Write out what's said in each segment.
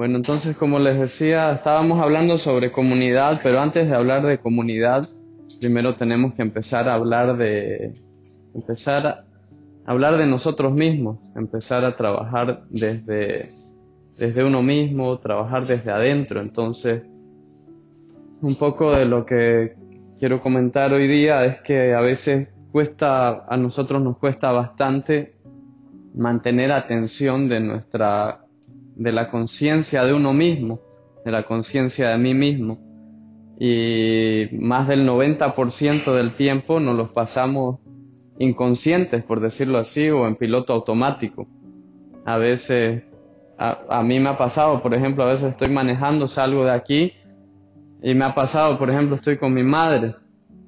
Bueno, entonces como les decía, estábamos hablando sobre comunidad, pero antes de hablar de comunidad, primero tenemos que empezar a hablar de empezar a hablar de nosotros mismos, empezar a trabajar desde desde uno mismo, trabajar desde adentro. Entonces, un poco de lo que quiero comentar hoy día es que a veces cuesta a nosotros nos cuesta bastante mantener atención de nuestra de la conciencia de uno mismo, de la conciencia de mí mismo. Y más del 90% del tiempo nos los pasamos inconscientes, por decirlo así, o en piloto automático. A veces, a, mí me ha pasado, por ejemplo, a veces estoy manejando, salgo de aquí y me ha pasado, por ejemplo, estoy con mi madre,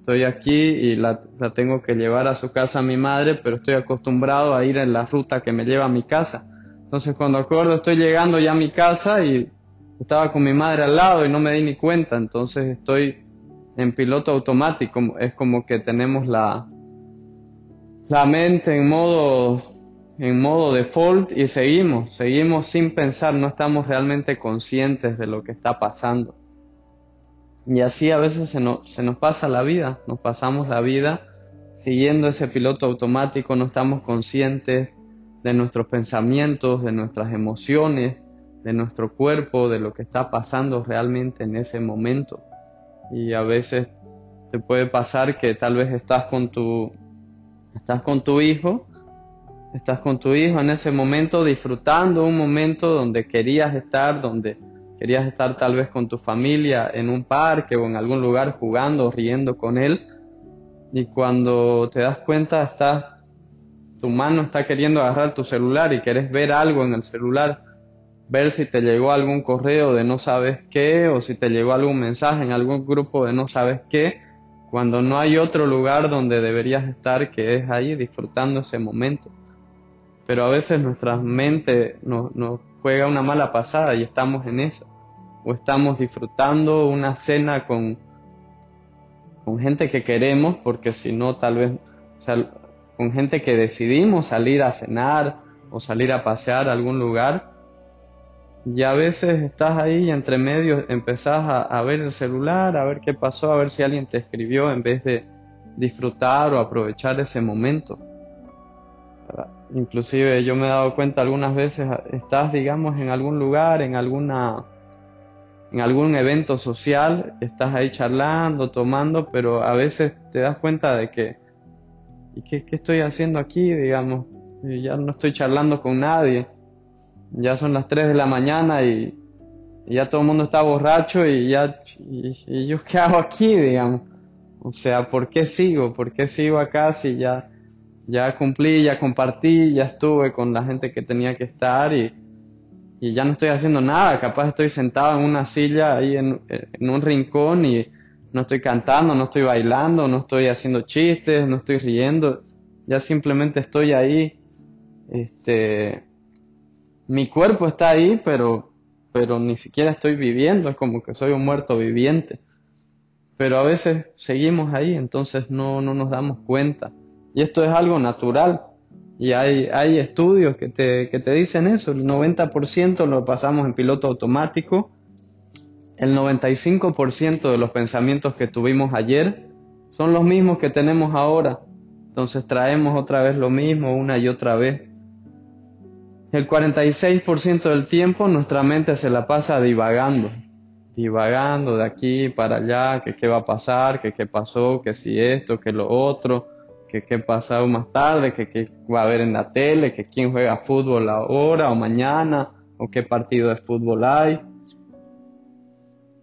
estoy aquí y la, la tengo que llevar a su casa a mi madre, pero estoy acostumbrado a ir en la ruta que me lleva a mi casa. Entonces cuando acuerdo estoy llegando ya a mi casa y estaba con mi madre al lado y no me di ni cuenta, entonces estoy en piloto automático, es como que tenemos la, la mente en modo, en modo default y seguimos, seguimos sin pensar, no estamos realmente conscientes de lo que está pasando. Y así a veces se se nos pasa la vida, nos pasamos la vida siguiendo ese piloto automático, no estamos conscientes de nuestros pensamientos, de nuestras emociones, de nuestro cuerpo, de lo que está pasando realmente en ese momento. Y a veces te puede pasar que tal vez estás con tu estás con tu hijo, estás con tu hijo en ese momento disfrutando un momento donde querías estar, donde querías estar tal vez con tu familia en un parque o en algún lugar jugando, riendo con él, y cuando te das cuenta estás tu mano está queriendo agarrar tu celular y querés ver algo en el celular, ver si te llegó algún correo de no sabes qué o si te llegó algún mensaje en algún grupo de no sabes qué, cuando no hay otro lugar donde deberías estar que es ahí disfrutando ese momento. Pero a veces nuestra mente nos, nos juega una mala pasada y estamos en eso. O estamos disfrutando una cena con, con gente que queremos, porque si no, tal vez, con gente que decidimos salir a cenar o salir a pasear a algún lugar, y a veces estás ahí y entre medio empezás a, a, ver el celular, a ver qué pasó, a ver si alguien te escribió en vez de disfrutar o aprovechar ese momento. Inclusive yo me he dado cuenta algunas veces, estás digamos en algún lugar, en alguna en algún evento social, estás ahí charlando, tomando, pero a veces te das cuenta de que ¿y qué, estoy haciendo aquí? Digamos, ya no estoy charlando con nadie. Ya son las 3 de la mañana y, ya todo el mundo está borracho y ya, y, yo qué hago aquí, digamos. O sea, ¿por qué sigo? ¿Por qué sigo acá si ya, ya cumplí, ya compartí, ya estuve con la gente que tenía que estar y, y ya no estoy haciendo nada? Capaz estoy sentado en una silla ahí en un rincón y, no estoy cantando, no estoy bailando, no estoy haciendo chistes, no estoy riendo, ya simplemente estoy ahí. Este, mi cuerpo está ahí, pero, pero ni siquiera estoy viviendo, es como que soy un muerto viviente. Pero a veces seguimos ahí, entonces no, no nos damos cuenta. Y esto es algo natural. Y hay, hay estudios que te, que te dicen eso, el 90% lo pasamos en piloto automático, el 95% de los pensamientos que tuvimos ayer son los mismos que tenemos ahora. Entonces traemos otra vez lo mismo una y otra vez. El 46% del tiempo nuestra mente se la pasa divagando, divagando de aquí para allá, que qué va a pasar, que qué pasó, que si esto, que lo otro, que qué pasado más tarde, que qué va a haber en la tele, que quién juega fútbol ahora o mañana, o qué partido de fútbol hay.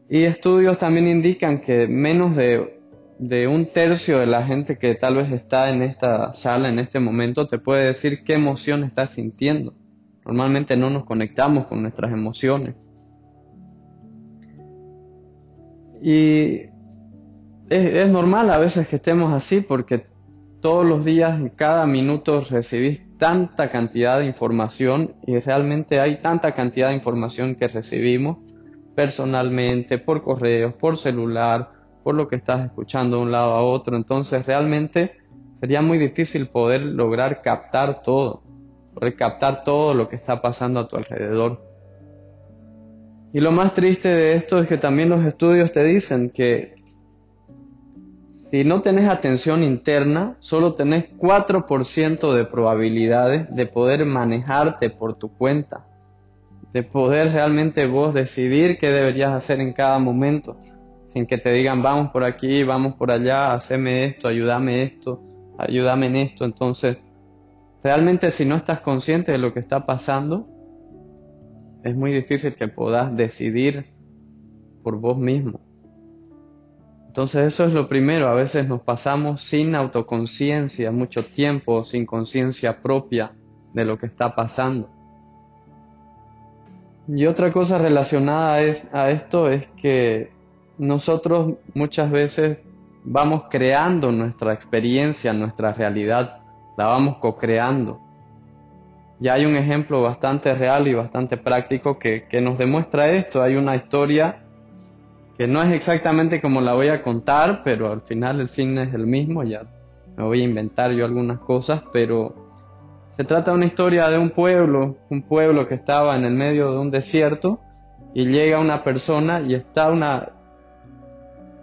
Y estudios también indican que menos de, un tercio de la gente que tal vez está en esta sala en este momento te puede decir qué emoción está sintiendo. Normalmente no nos conectamos con nuestras emociones. Y es, es normal a veces que estemos así porque todos los días, y cada minuto recibís tanta cantidad de información y realmente hay tanta cantidad de información que recibimos personalmente, por correos, por celular, por lo que estás escuchando de un lado a otro. Entonces realmente sería muy difícil poder lograr captar todo, poder captar todo lo que está pasando a tu alrededor. Y lo más triste de esto es que también los estudios te dicen que si no tenés atención interna, solo tenés 4% de probabilidades de poder manejarte por tu cuenta, de poder realmente vos decidir qué deberías hacer en cada momento, sin que te digan vamos por aquí, vamos por allá, haceme esto, ayúdame esto, ayúdame en esto. Entonces, realmente si no estás consciente de lo que está pasando, es muy difícil que puedas decidir por vos mismo. Entonces eso es lo primero, a veces nos pasamos sin autoconciencia mucho tiempo, sin conciencia propia de lo que está pasando. Y otra cosa relacionada a esto es que nosotros muchas veces vamos creando nuestra experiencia, nuestra realidad, la vamos co-creando. Ya hay un ejemplo bastante real y bastante práctico que, nos demuestra esto. Hay una historia que no es exactamente como la voy a contar, pero al final el fin es el mismo, ya me voy a inventar yo algunas cosas, pero se trata de una historia de un pueblo, un pueblo que estaba en el medio de un desierto y llega una persona y está una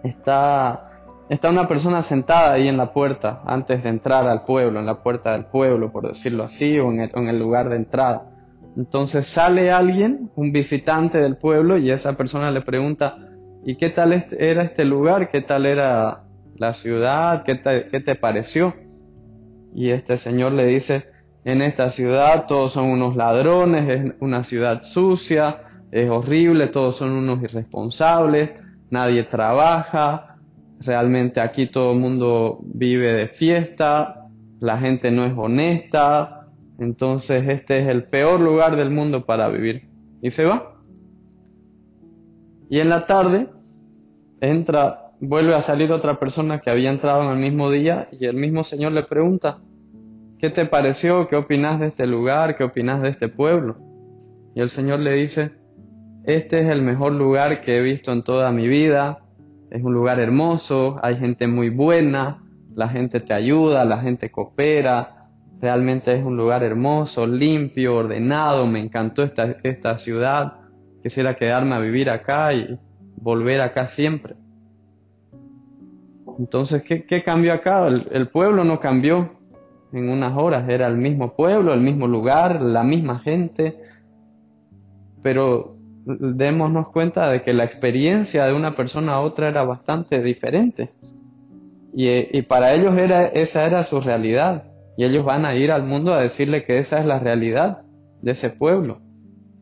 está está una persona sentada ahí en la puerta antes de entrar al pueblo, en la puerta del pueblo, por decirlo así, o en el, lugar de entrada. Entonces sale alguien, un visitante del pueblo, y esa persona le pregunta, ¿y qué tal era este lugar? ¿Qué tal era la ciudad? ¿Qué qué te pareció? Y este señor le dice, en esta ciudad todos son unos ladrones, es una ciudad sucia, es horrible, todos son unos irresponsables, nadie trabaja, realmente aquí todo el mundo vive de fiesta, la gente no es honesta, entonces este es el peor lugar del mundo para vivir. Y se va. Y en la tarde entra, vuelve a salir otra persona que había entrado en el mismo día y el mismo señor le pregunta, ¿qué te pareció? ¿Qué opinas de este lugar? ¿Qué opinas de este pueblo? Y el señor le dice, este es el mejor lugar que he visto en toda mi vida, es un lugar hermoso, hay gente muy buena, la gente te ayuda, la gente coopera, realmente es un lugar hermoso, limpio, ordenado, me encantó esta, esta ciudad, quisiera quedarme a vivir acá y volver acá siempre. Entonces, ¿qué, cambió acá? El pueblo no cambió en unas horas, era el mismo pueblo, el mismo lugar, la misma gente, pero démonos cuenta de que la experiencia de una persona a otra era bastante diferente. Y, para ellos esa era su realidad. Y ellos van a ir al mundo a decirle que esa es la realidad de ese pueblo.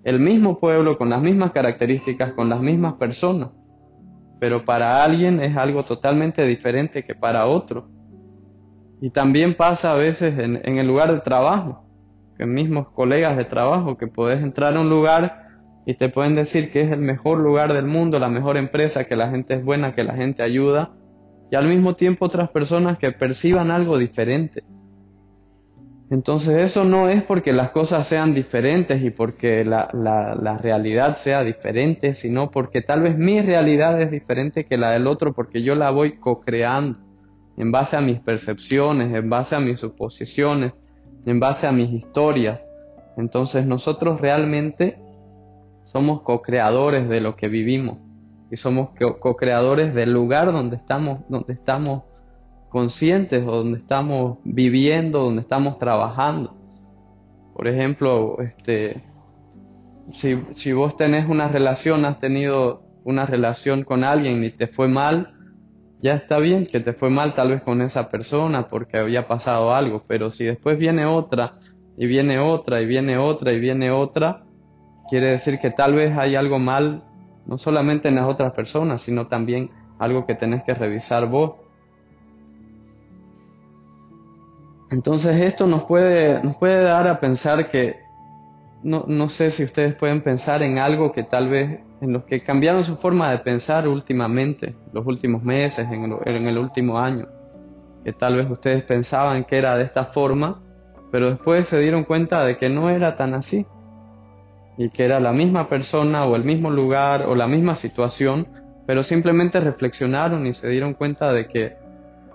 El mismo pueblo con las mismas características, con las mismas personas. Pero para alguien es algo totalmente diferente que para otro. Y también pasa a veces en, el lugar de trabajo, que mismos colegas de trabajo, que puedes entrar a un lugar y te pueden decir que es el mejor lugar del mundo, la mejor empresa, que la gente es buena, que la gente ayuda, y al mismo tiempo otras personas que perciban algo diferente. Entonces eso no es porque las cosas sean diferentes y porque la, la, realidad sea diferente, sino porque tal vez mi realidad es diferente que la del otro porque yo la voy co-creando en base a mis percepciones, en base a mis suposiciones, en base a mis historias. Entonces nosotros realmente somos co-creadores de lo que vivimos y somos co-creadores del lugar donde estamos, donde estamos conscientes o donde estamos viviendo, donde estamos trabajando. Por ejemplo, este, si, si vos tenés una relación, has tenido una relación con alguien y te fue mal, ya está bien que te fue mal tal vez con esa persona porque había pasado algo, pero si después viene otra y viene otra y viene otra y viene otra, quiere decir que tal vez hay algo mal, no solamente en las otras personas, sino también algo que tenés que revisar vos. Entonces esto nos puede, nos puede dar a pensar que, no, no sé si ustedes pueden pensar en algo que tal vez, en los que cambiaron su forma de pensar últimamente, los últimos meses, en el, en el último año, que tal vez ustedes pensaban que era de esta forma, pero después se dieron cuenta de que no era tan así. Y que era la misma persona o el mismo lugar o la misma situación, pero simplemente reflexionaron y se dieron cuenta de que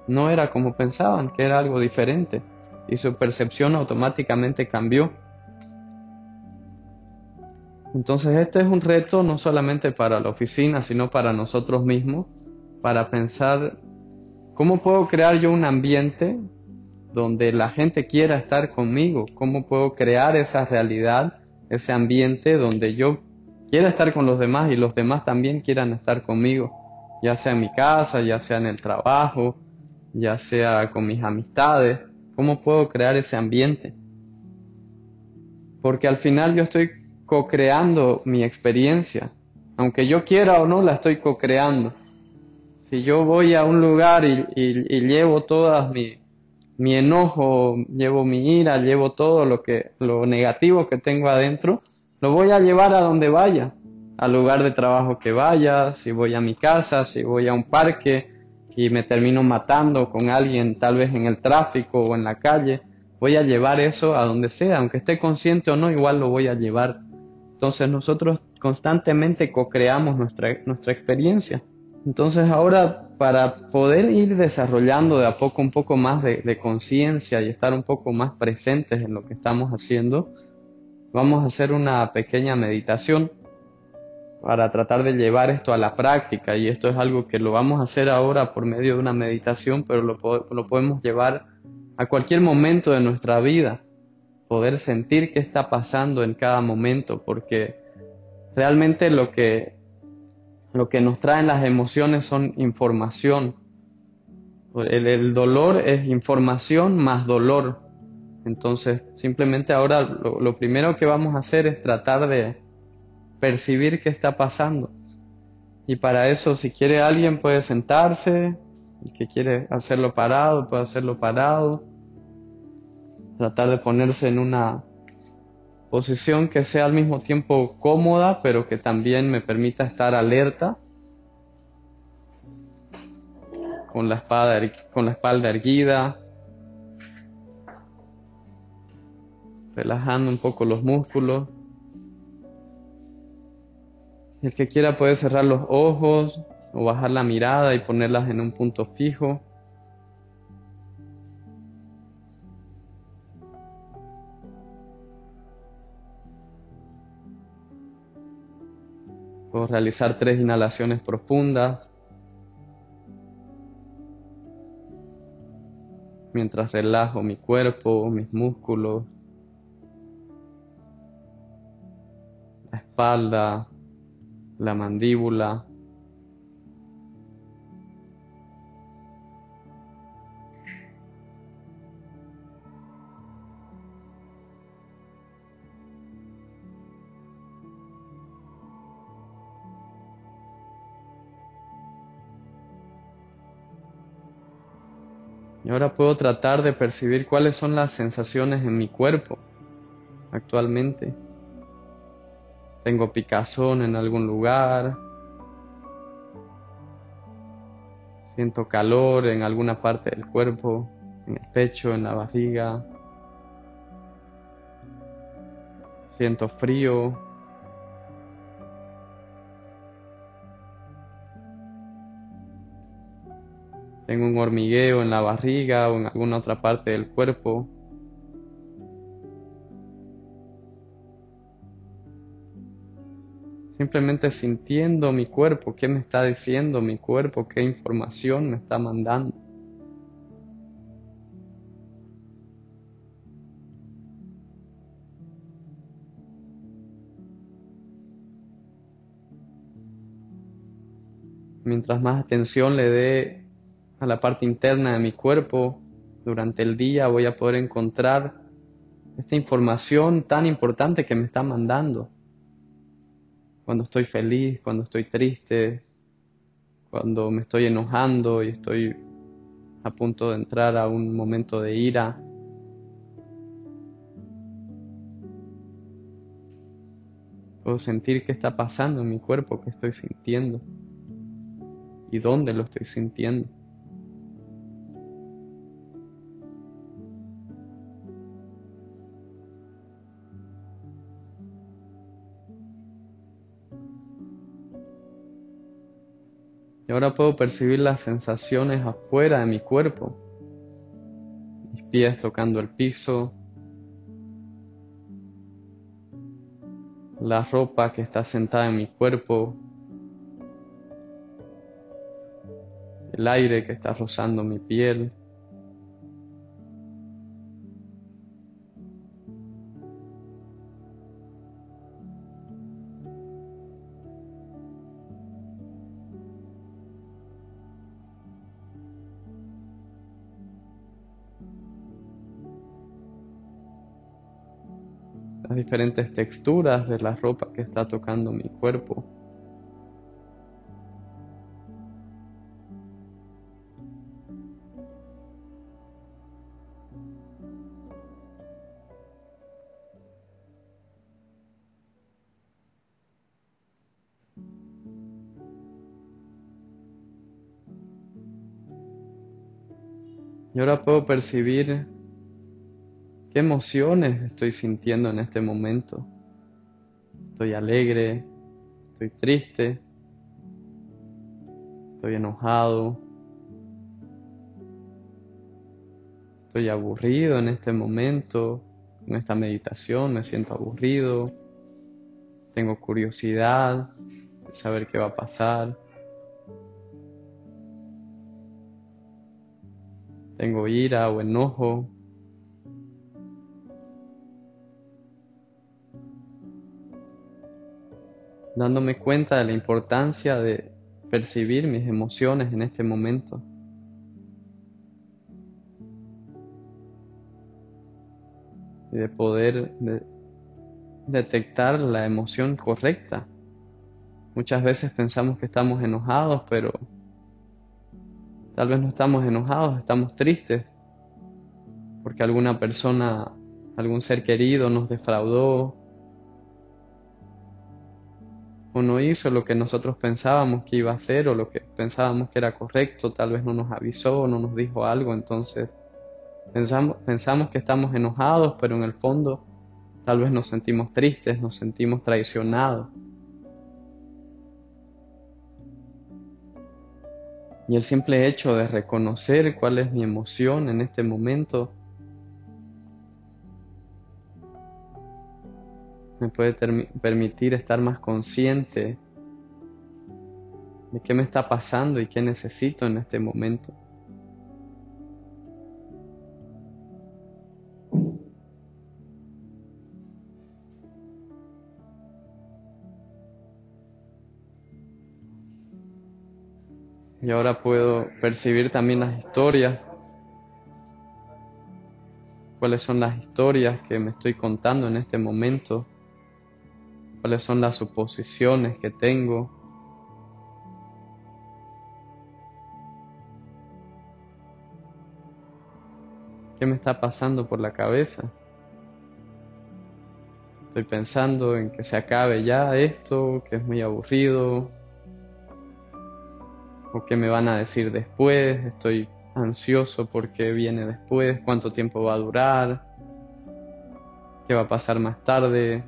no era como pensaban, que era algo diferente. Y su percepción automáticamente cambió. Entonces este es un reto no solamente para la oficina, sino para nosotros mismos, para pensar cómo puedo crear yo un ambiente donde la gente quiera estar conmigo, cómo puedo crear esa realidad, ese ambiente donde yo quiera estar con los demás y los demás también quieran estar conmigo, ya sea en mi casa, ya sea en el trabajo, ya sea con mis amistades, cómo puedo crear ese ambiente. Porque al final yo estoy co-creando mi experiencia. Aunque yo quiera o no, la estoy co-creando. Si yo voy a un lugar y, llevo todas mi, mi enojo, llevo mi ira, llevo todo lo que, lo negativo que tengo adentro, lo voy a llevar a donde vaya, al lugar de trabajo que vaya, si voy a mi casa, si voy a un parque y me termino matando con alguien tal vez en el tráfico o en la calle, voy a llevar eso a donde sea, aunque esté consciente o no, igual lo voy a llevar entonces nosotros constantemente co-creamos nuestra, nuestra experiencia. Entonces ahora para poder ir desarrollando de a poco un poco más de, conciencia y estar un poco más presentes en lo que estamos haciendo, vamos a hacer una pequeña meditación para tratar de llevar esto a la práctica y esto es algo que lo vamos a hacer ahora por medio de una meditación, pero lo podemos llevar a cualquier momento de nuestra vida poder sentir qué está pasando en cada momento, porque realmente lo que, lo que nos traen las emociones son información. El, dolor es información más dolor. Entonces, simplemente ahora lo, lo primero que vamos a hacer es tratar de percibir qué está pasando. Y para eso, si quiere alguien puede sentarse, el que quiere hacerlo parado, puede hacerlo parado tratar de ponerse en una posición que sea al mismo tiempo cómoda, pero que también me permita estar alerta, con la, espada, con la espalda erguida, relajando un poco los músculos. El que quiera puede cerrar los ojos o bajar la mirada y ponerlas en un punto fijo. Realizar tres inhalaciones profundas mientras relajo mi cuerpo, mis músculos, la espalda, la mandíbula. Y ahora puedo tratar de percibir cuáles son las sensaciones en mi cuerpo actualmente. Tengo picazón en algún lugar. Siento calor en alguna parte del cuerpo, en el pecho, en la barriga. Siento frío, Tengo un hormigueo en la barriga o en alguna otra parte del cuerpo. Simplemente sintiendo mi cuerpo, qué me está diciendo mi cuerpo, qué información me está mandando. Mientras más atención le dé a la parte interna de mi cuerpo, durante el día voy a poder encontrar esta información tan importante que me está mandando. Cuando estoy feliz, cuando estoy triste, cuando me estoy enojando y estoy a punto de entrar a un momento de ira. Puedo sentir qué está pasando en mi cuerpo, qué estoy sintiendo y dónde lo estoy sintiendo. Y ahora puedo percibir las sensaciones afuera de mi cuerpo. Mis pies tocando el piso. la ropa que está sentada en mi cuerpo, el aire que está rozando mi piel. Diferentes texturas de la ropa que está tocando mi cuerpo. Y ahora puedo percibir qué emociones estoy sintiendo en este momento. Estoy alegre, estoy triste, estoy enojado, estoy aburrido en este momento, con esta meditación me siento aburrido, tengo curiosidad de saber qué va a pasar. tengo ira o enojo. Dándome cuenta de la importancia de percibir mis emociones en este momento. Y de poder detectar la emoción correcta. Muchas veces pensamos que estamos enojados, pero Tal vez no estamos enojados, estamos tristes porque alguna persona, algún ser querido nos defraudó o no hizo lo que nosotros pensábamos que iba a hacer o lo que pensábamos que era correcto, tal vez no nos avisó o no nos dijo algo, entonces pensamos, pensamos que estamos enojados, pero en el fondo tal vez nos sentimos tristes, nos sentimos traicionados. Y el simple hecho de reconocer cuál es mi emoción en este momento me puede permitir estar más consciente de qué me está pasando y qué necesito en este momento. Y ahora puedo percibir también las historias. ¿Cuáles son las historias que me estoy contando en este momento? ¿Cuáles son las suposiciones que tengo? ¿Qué me está pasando por la cabeza? Estoy pensando en que se acabe ya esto, que es muy aburrido, o qué me van a decir después, estoy ansioso porque viene después, cuánto tiempo va a durar, qué va a pasar más tarde,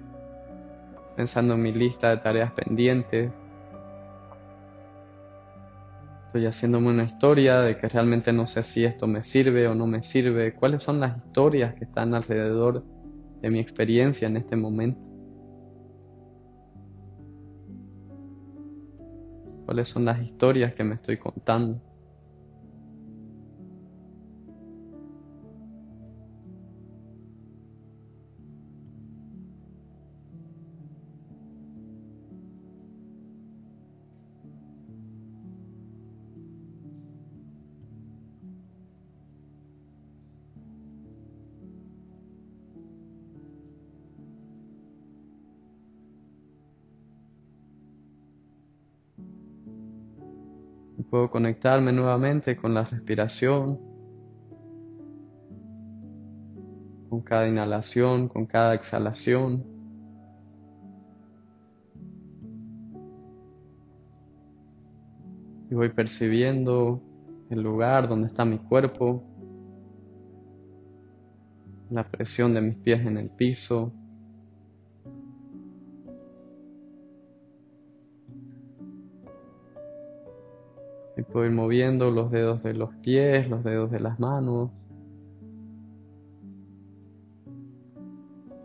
pensando en mi lista de tareas pendientes. Estoy haciéndome una historia de que realmente no sé si esto me sirve o no me sirve, cuáles son las historias que están alrededor de mi experiencia en este momento. cuáles son las historias que me estoy contando. Conectarme nuevamente con la respiración, con cada inhalación, con cada exhalación. Y voy percibiendo el lugar donde está mi cuerpo, la presión de mis pies en el piso, Estoy moviendo los dedos de los pies, los dedos de las manos,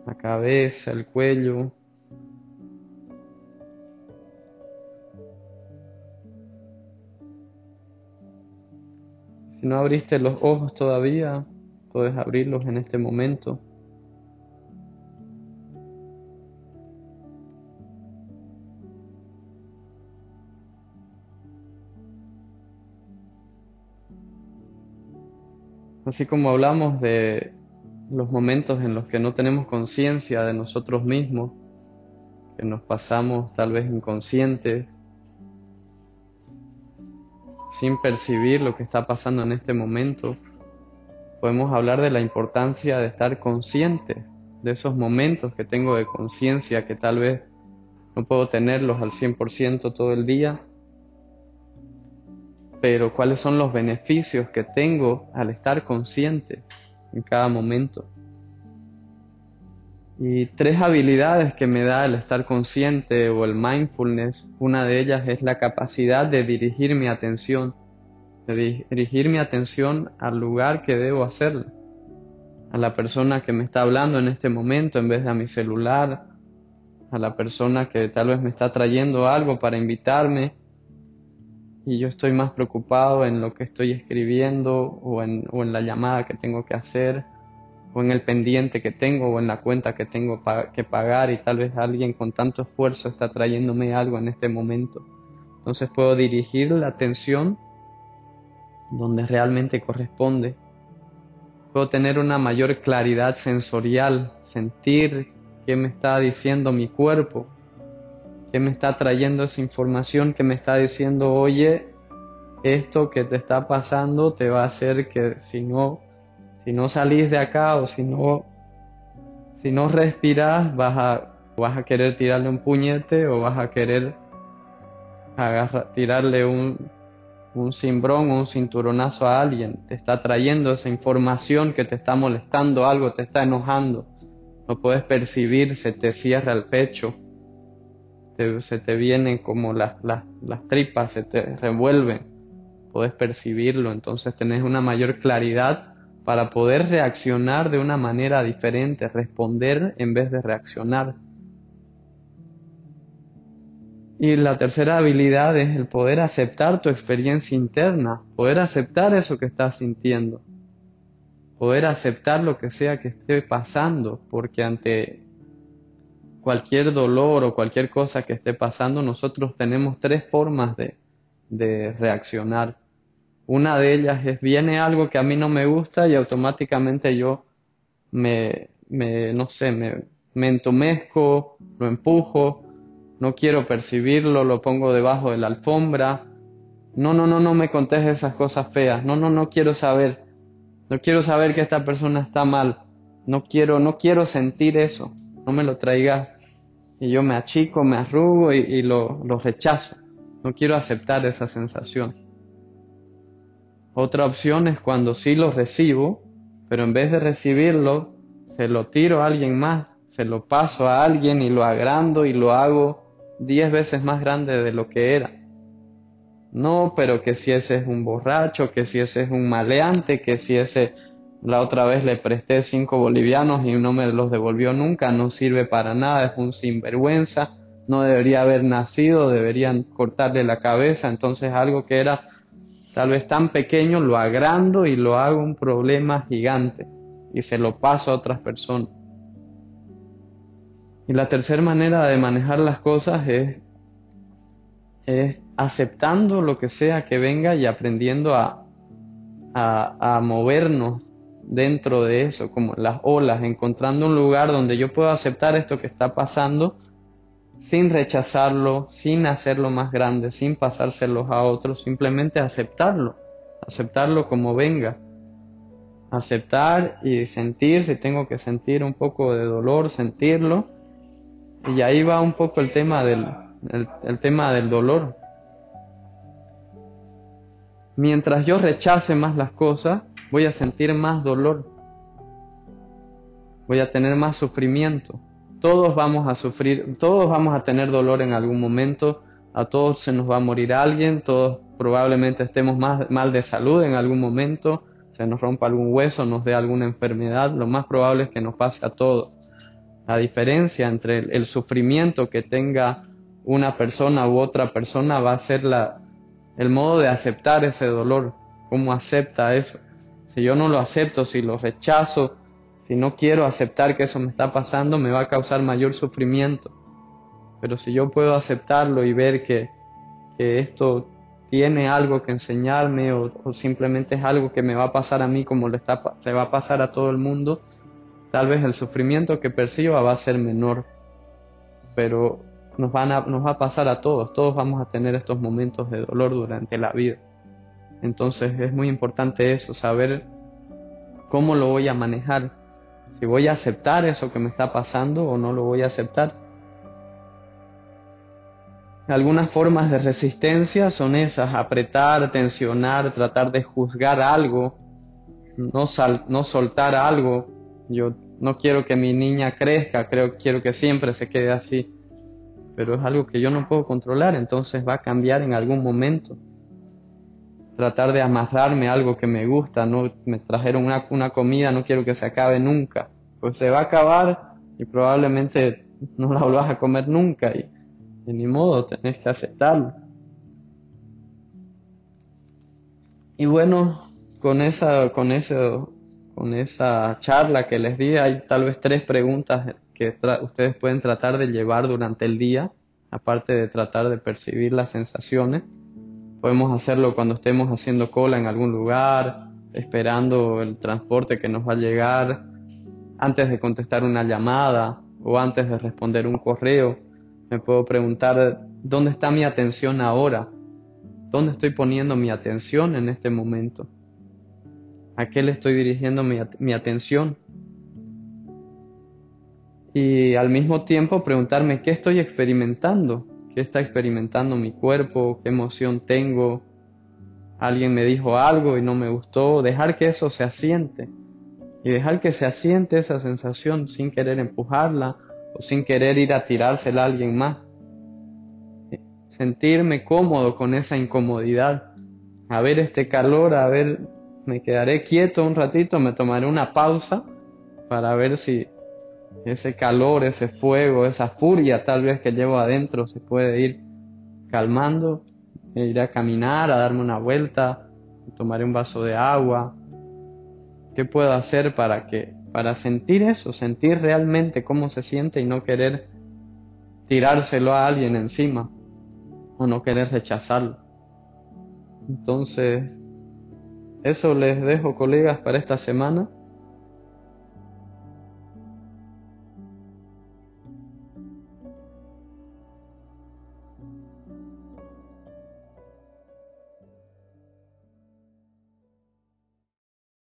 la cabeza, el cuello. Si no abriste los ojos todavía, puedes abrirlos en este momento. Así como hablamos de los momentos en los que no tenemos conciencia de nosotros mismos, que nos pasamos tal vez inconscientes, sin percibir lo que está pasando en este momento, podemos hablar de la importancia de estar consciente de esos momentos que tengo de conciencia que tal vez no puedo tenerlos al 100% todo el día, pero cuáles son los beneficios que tengo al estar consciente en cada momento. Y tres habilidades que me da el estar consciente o el mindfulness, una de ellas es la capacidad de dirigir mi atención, de dirigir mi atención al lugar que debo hacerlo, a la persona que me está hablando en este momento en vez de a mi celular, a la persona que tal vez me está trayendo algo para invitarme y yo estoy más preocupado en lo que estoy escribiendo o en, o en la llamada que tengo que hacer o en el pendiente que tengo o en la cuenta que tengo que pagar y tal vez alguien con tanto esfuerzo está trayéndome algo en este momento. Entonces puedo dirigir la atención donde realmente corresponde. Puedo tener una mayor claridad sensorial, sentir qué me está diciendo mi cuerpo, qué me está trayendo esa información, que me está diciendo, oye, esto que te está pasando te va a hacer que si no si no salís de acá o si no, si no respiras, vas a, vas a querer tirarle un puñete o vas a querer agarrar, tirarle un, un cimbrón o un cinturonazo a alguien. Te está trayendo esa información que te está molestando algo, te está enojando. No puedes percibir, se te cierra el pecho. Se te vienen como las, las, las tripas, se te revuelven. Puedes percibirlo, entonces tenés una mayor claridad para poder reaccionar de una manera diferente, responder en vez de reaccionar. Y la tercera habilidad es el poder aceptar tu experiencia interna, poder aceptar eso que estás sintiendo, poder aceptar lo que sea que esté pasando, porque ante cualquier dolor o cualquier cosa que esté pasando, nosotros tenemos tres formas de, de reaccionar. Una de ellas es, viene algo que a mí no me gusta y automáticamente yo me, me no sé, me, me entumezco, lo empujo, no quiero percibirlo, lo pongo debajo de la alfombra. No, no, no, no me contes esas cosas feas. No, no, no quiero saber. No quiero saber que esta persona está mal. No quiero, no quiero sentir eso. No me lo traigas. Y yo me achico, me arrugo y, y lo, lo rechazo. No quiero aceptar esa sensación. Otra opción es cuando sí lo recibo, pero en vez de recibirlo, se lo tiro a alguien más, se lo paso a alguien y lo agrando y lo hago diez veces más grande de lo que era. No, pero que si ese es un borracho, que si ese es un maleante, que si ese la otra vez le presté cinco bolivianos y no me los devolvió nunca, no sirve para nada, es un sinvergüenza, no debería haber nacido, deberían cortarle la cabeza, entonces algo que era tal vez tan pequeño, lo agrando y lo hago un problema gigante y se lo paso a otras personas. Y la tercera manera de manejar las cosas es, aceptando lo que sea que venga y aprendiendo a movernos dentro de eso, como las olas, encontrando un lugar donde yo puedo aceptar esto que está pasando sin rechazarlo, sin hacerlo más grande, sin pasárselos a otros, simplemente aceptarlo, aceptarlo como venga, aceptar y sentir, si tengo que sentir un poco de dolor, sentirlo, y ahí va un poco el tema del, el, tema del dolor. Mientras yo rechace más las cosas, voy a sentir más dolor, voy a tener más sufrimiento todos vamos a sufrir, todos vamos a tener dolor en algún momento, a todos se nos va a morir alguien, todos probablemente estemos más, mal de salud en algún momento, se nos rompa algún hueso, nos dé alguna enfermedad, lo más probable es que nos pase a todos. La diferencia entre el, sufrimiento que tenga una persona u otra persona va a ser la, el modo de aceptar ese dolor. cómo acepta eso. Si yo no lo acepto, si lo rechazo, si no quiero aceptar que eso me está pasando, me va a causar mayor sufrimiento. Pero si yo puedo aceptarlo y ver que, que esto tiene algo que enseñarme o, simplemente es algo que me va a pasar a mí como le, está, le va a pasar a todo el mundo, tal vez el sufrimiento que perciba va a ser menor. Pero nos, van a, nos va a pasar a todos, todos vamos a tener estos momentos de dolor durante la vida. Entonces es muy importante eso, saber cómo lo voy a manejar, si voy a aceptar eso que me está pasando o no lo voy a aceptar. Algunas formas de resistencia son esas, apretar, tensionar, tratar de juzgar algo, no, no soltar algo. Yo no quiero que mi niña crezca, creo, quiero que siempre se quede así pero es algo que yo no puedo controlar, entonces va a cambiar en algún momento. Tratar de amarrarme algo que me gusta, no me trajeron una, una comida, no quiero que se acabe nunca, pues se va a acabar y probablemente no la vuelvas a comer nunca y, ni modo, tenés que aceptarlo. Y bueno, con esa, con eso, con esa charla que les di, hay tal vez tres preguntas que ustedes pueden tratar de llevar durante el día, aparte de tratar de percibir las sensaciones. Podemos hacerlo cuando estemos haciendo cola en algún lugar, esperando el transporte que nos va a llegar, antes de contestar una llamada o antes de responder un correo. Me puedo preguntar, ¿dónde está mi atención ahora? ¿Dónde estoy poniendo mi atención en este momento? ¿A qué le estoy dirigiendo mi, atención? y al mismo tiempo preguntarme qué estoy experimentando, qué está experimentando mi cuerpo, qué emoción tengo, alguien me dijo algo y no me gustó, dejar que eso se asiente. Y dejar que se asiente esa sensación sin querer empujarla o sin querer ir a tirársela a alguien más. Sentirme cómodo con esa incomodidad, a ver este calor, a ver, me quedaré quieto un ratito, me tomaré una pausa para ver si ese calor, ese fuego, esa furia tal vez que llevo adentro se puede ir calmando, e iré a caminar, a darme una vuelta, tomaré un vaso de agua. ¿Qué puedo hacer para que para sentir eso, sentir realmente cómo se siente y no querer tirárselo a alguien encima o no querer rechazarlo? Entonces, eso les dejo colegas para esta semana